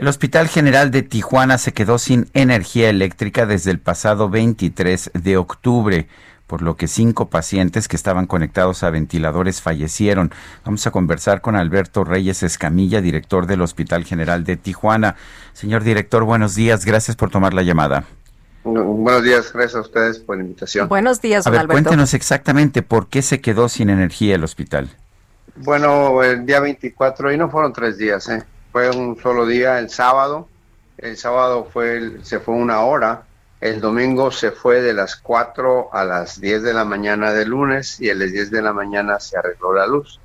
El Hospital General de Tijuana se quedó sin energía eléctrica desde el pasado 23 de octubre, por lo que cinco pacientes que estaban conectados a ventiladores fallecieron. Vamos a conversar con Alberto Reyes Escamilla, director del Hospital General de Tijuana. Señor director, buenos días. Gracias por tomar la llamada. Buenos días, gracias a ustedes por la invitación. Buenos días, a ver, Alberto. Cuéntenos exactamente por qué se quedó sin energía el hospital. Bueno, el día 24, y no fueron tres días, ¿eh? Fue un solo día, el sábado. El sábado fue se fue una hora. El domingo se fue de las 4 a las 10 de la mañana del lunes y a las 10 de la mañana se arregló la luz.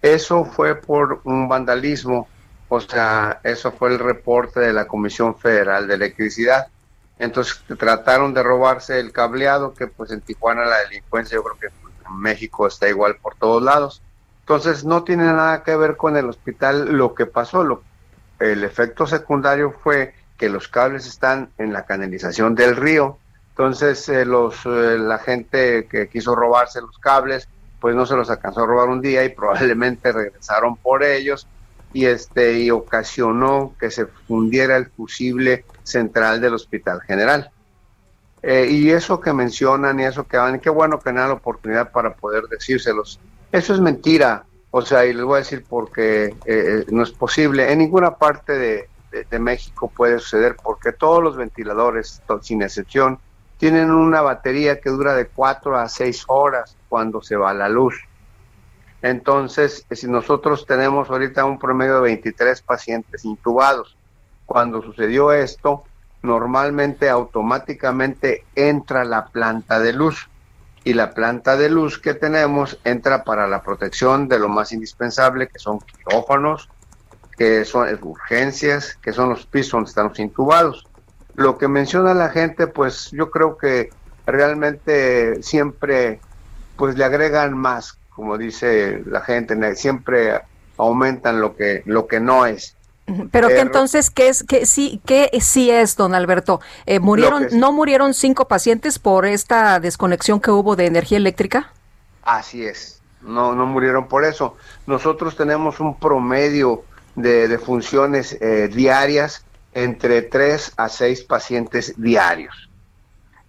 Eso fue por un vandalismo, o sea, eso fue el reporte de la Comisión Federal de Electricidad. Entonces trataron de robarse el cableado, que pues en Tijuana la delincuencia yo creo que en México está igual por todos lados. Entonces no tiene nada que ver con el hospital lo que pasó. Lo, el efecto secundario fue que los cables están en la canalización del río. Entonces eh, los, eh, la gente que quiso robarse los cables, pues no se los alcanzó a robar un día y probablemente regresaron por ellos y este y ocasionó que se fundiera el fusible central del Hospital General. Eh, y eso que mencionan y eso que van, qué bueno que dan la oportunidad para poder decírselos. Eso es mentira. O sea, y les voy a decir porque eh, no es posible. En ninguna parte de, de, México puede suceder porque todos los ventiladores, sin excepción, tienen una batería que dura de 4 a 6 horas cuando se va la luz. Entonces, si nosotros tenemos ahorita un promedio de 23 pacientes intubados, cuando sucedió esto, normalmente automáticamente entra la planta de luz y la planta de luz que tenemos entra para la protección de lo más indispensable, que son quirófanos, que son urgencias, que son los pisos donde están los intubados. Lo que menciona la gente, pues yo creo que realmente siempre pues le agregan más, como dice la gente, siempre aumentan lo que lo que no es. Pero que entonces, ¿qué es, qué sí, qué sí es, don Alberto? Eh, ¿Murieron, no murieron cinco pacientes por esta desconexión que hubo de energía eléctrica? Así es, no, no murieron por eso. Nosotros tenemos un promedio de, de funciones eh, diarias entre tres a seis pacientes diarios.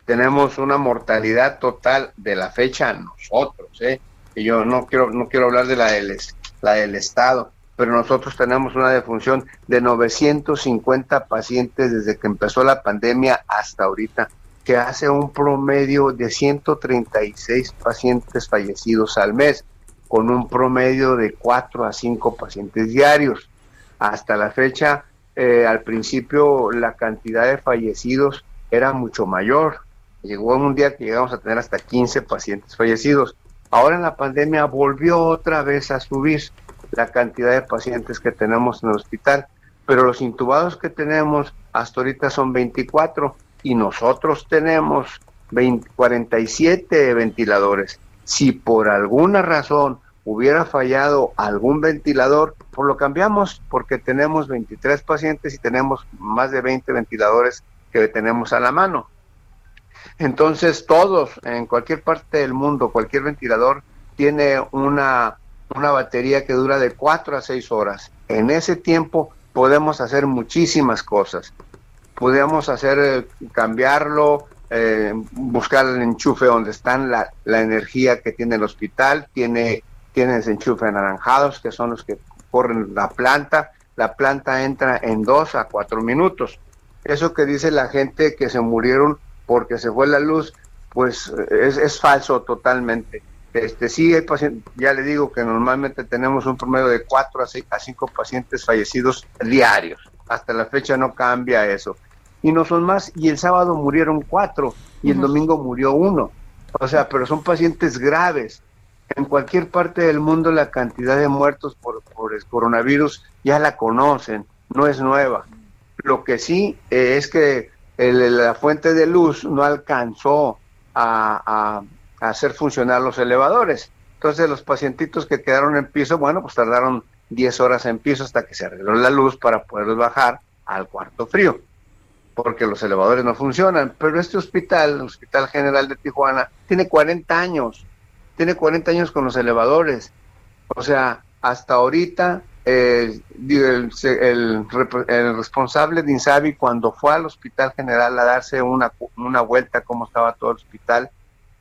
Tenemos una mortalidad total de la fecha nosotros, ¿eh? que yo no quiero, no quiero hablar de la del, la del Estado, pero nosotros tenemos una defunción de 950 pacientes desde que empezó la pandemia hasta ahorita, que hace un promedio de 136 pacientes fallecidos al mes, con un promedio de 4 a 5 pacientes diarios. Hasta la fecha, eh, al principio la cantidad de fallecidos era mucho mayor. Llegó un día que llegamos a tener hasta 15 pacientes fallecidos. Ahora en la pandemia volvió otra vez a subir la cantidad de pacientes que tenemos en el hospital, pero los intubados que tenemos hasta ahorita son 24 y nosotros tenemos 20, 47 ventiladores. Si por alguna razón hubiera fallado algún ventilador, pues lo cambiamos porque tenemos 23 pacientes y tenemos más de 20 ventiladores que tenemos a la mano. Entonces todos, en cualquier parte del mundo, cualquier ventilador tiene una, una batería que dura de 4 a 6 horas. En ese tiempo podemos hacer muchísimas cosas. Podemos hacer, eh, cambiarlo, eh, buscar el enchufe donde está la, la, energía que tiene el hospital, tiene, tiene enchufe anaranjados que son los que corren la planta. La planta entra en 2 a 4 minutos. Eso que dice la gente que se murieron porque se fue la luz, pues es, es falso totalmente. Este, sí, hay pacientes, ya le digo que normalmente tenemos un promedio de 4 a, 6, a 5 pacientes fallecidos diarios. Hasta la fecha no cambia eso. Y no son más. Y el sábado murieron 4 y el uh -huh. domingo murió uno. O sea, pero son pacientes graves. En cualquier parte del mundo la cantidad de muertos por, por el coronavirus ya la conocen, no es nueva. Lo que sí eh, es que la fuente de luz no alcanzó a, hacer funcionar los elevadores. Entonces los pacientitos que quedaron en piso, bueno, pues tardaron 10 horas en piso hasta que se arregló la luz para poderlos bajar al cuarto frío, porque los elevadores no funcionan. Pero este hospital, el Hospital General de Tijuana, tiene 40 años, tiene 40 años con los elevadores. O sea, hasta ahorita el, el, responsable de Insabi cuando fue al Hospital General a darse una, una vuelta cómo estaba todo el hospital,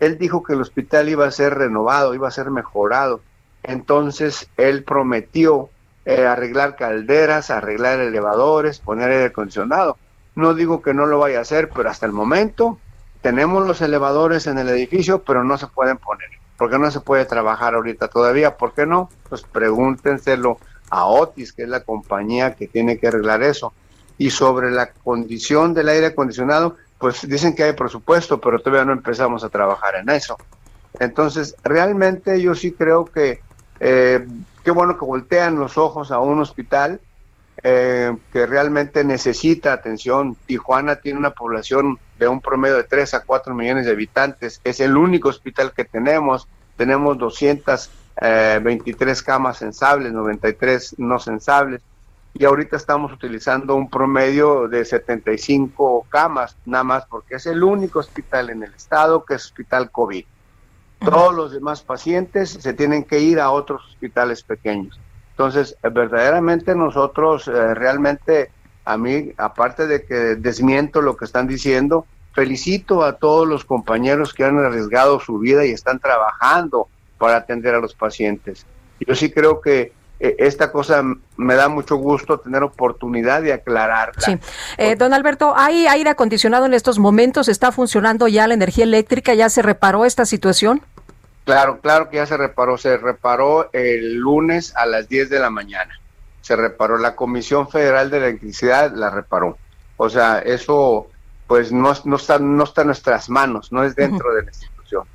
él dijo que el hospital iba a ser renovado, iba a ser mejorado. Entonces él prometió eh, arreglar calderas, arreglar elevadores, poner aire acondicionado. No digo que no lo vaya a hacer, pero hasta el momento tenemos los elevadores en el edificio, pero no se pueden poner. ¿Por qué no se puede trabajar ahorita todavía? ¿Por qué no? Pues pregúntenselo a Otis, que es la compañía que tiene que arreglar eso. Y sobre la condición del aire acondicionado, pues dicen que hay presupuesto, pero todavía no empezamos a trabajar en eso. Entonces, realmente yo sí creo que eh, qué bueno que voltean los ojos a un hospital eh, que realmente necesita atención. Tijuana tiene una población de un promedio de 3 a 4 millones de habitantes. Es el único hospital que tenemos. Tenemos 200 23 eh, camas sensables, 93 no sensables, y ahorita estamos utilizando un promedio de 75 camas, nada más porque es el único hospital en el estado que es hospital COVID. Todos los demás pacientes se tienen que ir a otros hospitales pequeños. Entonces, verdaderamente nosotros eh, realmente, a mí, aparte de que desmiento lo que están diciendo, felicito a todos los compañeros que han arriesgado su vida y están trabajando para atender a los pacientes. Yo sí creo que eh, esta cosa me da mucho gusto tener oportunidad de aclararla. Sí. Eh, don Alberto, ¿hay aire acondicionado en estos momentos? ¿Está funcionando ya la energía eléctrica? ¿Ya se reparó esta situación? Claro, claro que ya se reparó. Se reparó el lunes a las 10 de la mañana. Se reparó. La Comisión Federal de Electricidad la reparó. O sea, eso pues no, no, está, no está en nuestras manos, no es dentro de la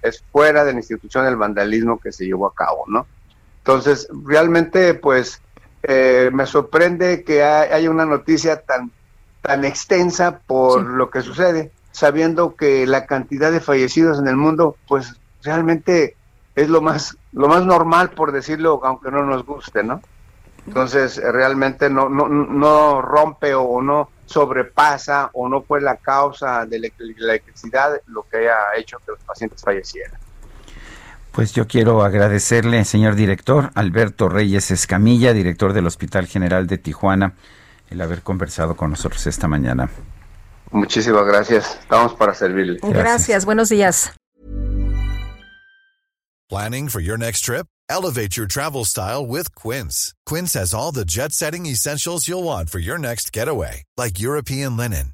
es fuera de la institución el vandalismo que se llevó a cabo, ¿no? Entonces, realmente, pues, eh, me sorprende que haya una noticia tan, tan extensa por lo que sucede, sabiendo que la cantidad de fallecidos en el mundo, pues, realmente es lo más, lo más normal, por decirlo, aunque no nos guste, ¿no? Entonces, realmente no, no, no rompe o no sobrepasa o no fue la causa de la electricidad lo que haya hecho que los pacientes fallecieran. Pues yo quiero agradecerle, señor director, Alberto Reyes Escamilla, director del Hospital General de Tijuana, el haber conversado con nosotros esta mañana. Muchísimas gracias. Estamos para servirle. Gracias. gracias. Buenos días. Planning for your next trip? Elevate your travel style with Quince. Quince has all the jet-setting essentials you'll want for your next getaway, like European linen,